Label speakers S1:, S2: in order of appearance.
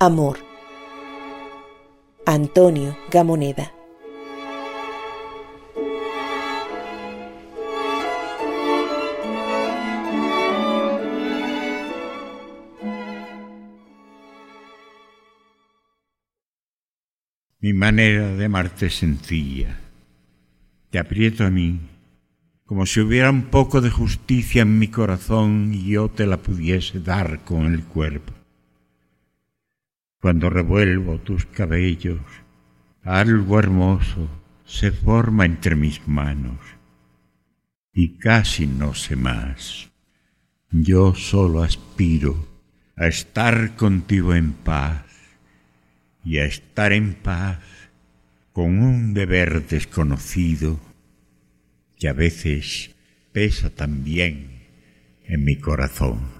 S1: Amor. Antonio Gamoneda.
S2: Mi manera de amarte es sencilla. Te aprieto a mí, como si hubiera un poco de justicia en mi corazón y yo te la pudiese dar con el cuerpo. Cuando revuelvo tus cabellos, algo hermoso se forma entre mis manos y casi no sé más. Yo solo aspiro a estar contigo en paz y a estar en paz con un deber desconocido que a veces pesa también en mi corazón.